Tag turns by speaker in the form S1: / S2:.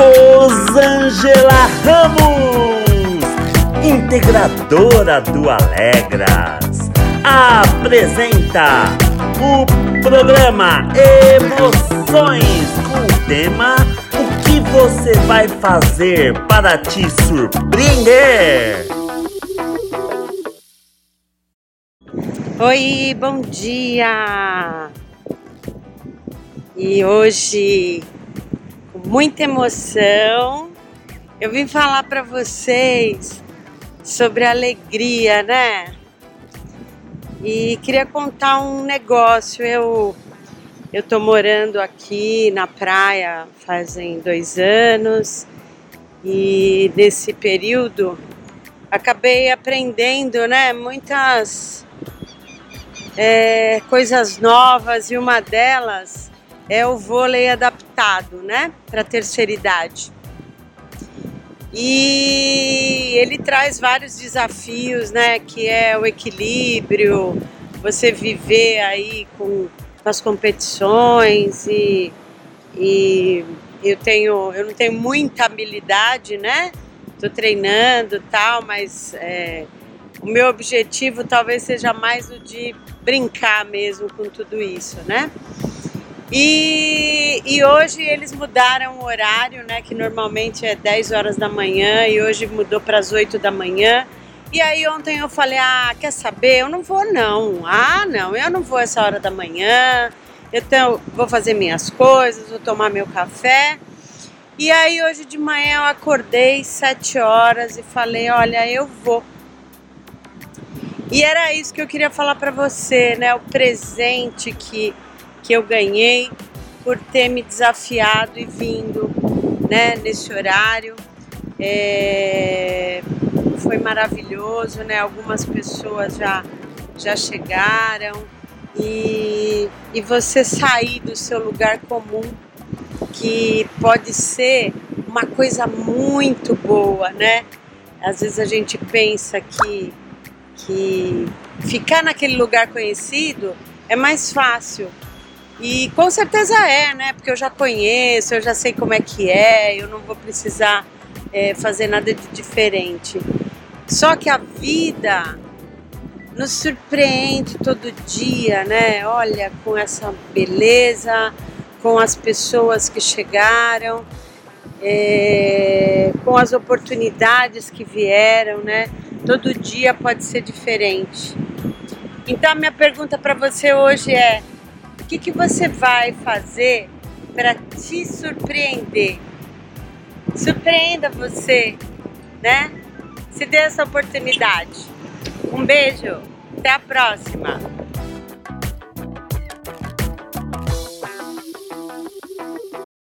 S1: Rosângela Ramos, integradora do Alegras, apresenta o programa Emoções com o tema O que você vai fazer para te surpreender?
S2: Oi, bom dia! E hoje muita emoção. Eu vim falar para vocês sobre alegria, né? E queria contar um negócio. Eu eu tô morando aqui na praia fazem dois anos e nesse período acabei aprendendo, né? Muitas é, coisas novas e uma delas é o vôlei adaptado, né, para terceira idade. E ele traz vários desafios, né, que é o equilíbrio, você viver aí com, com as competições e, e eu tenho, eu não tenho muita habilidade, né? Tô treinando tal, mas é, o meu objetivo talvez seja mais o de brincar mesmo com tudo isso, né? E, e hoje eles mudaram o horário, né? Que normalmente é 10 horas da manhã e hoje mudou para as 8 da manhã. E aí ontem eu falei, ah, quer saber? Eu não vou não. Ah, não, eu não vou essa hora da manhã. Então vou fazer minhas coisas, vou tomar meu café. E aí hoje de manhã eu acordei 7 horas e falei, olha, eu vou. E era isso que eu queria falar para você, né? O presente que que eu ganhei por ter me desafiado e vindo né, nesse horário. É, foi maravilhoso, né? Algumas pessoas já, já chegaram e, e você sair do seu lugar comum, que pode ser uma coisa muito boa, né? Às vezes a gente pensa que, que ficar naquele lugar conhecido é mais fácil, e com certeza é, né? Porque eu já conheço, eu já sei como é que é, eu não vou precisar é, fazer nada de diferente. Só que a vida nos surpreende todo dia, né? Olha, com essa beleza, com as pessoas que chegaram, é, com as oportunidades que vieram, né? Todo dia pode ser diferente. Então, minha pergunta para você hoje é: que, que você vai fazer para te surpreender? Surpreenda você, né? Se dê essa oportunidade. Um beijo, até a próxima!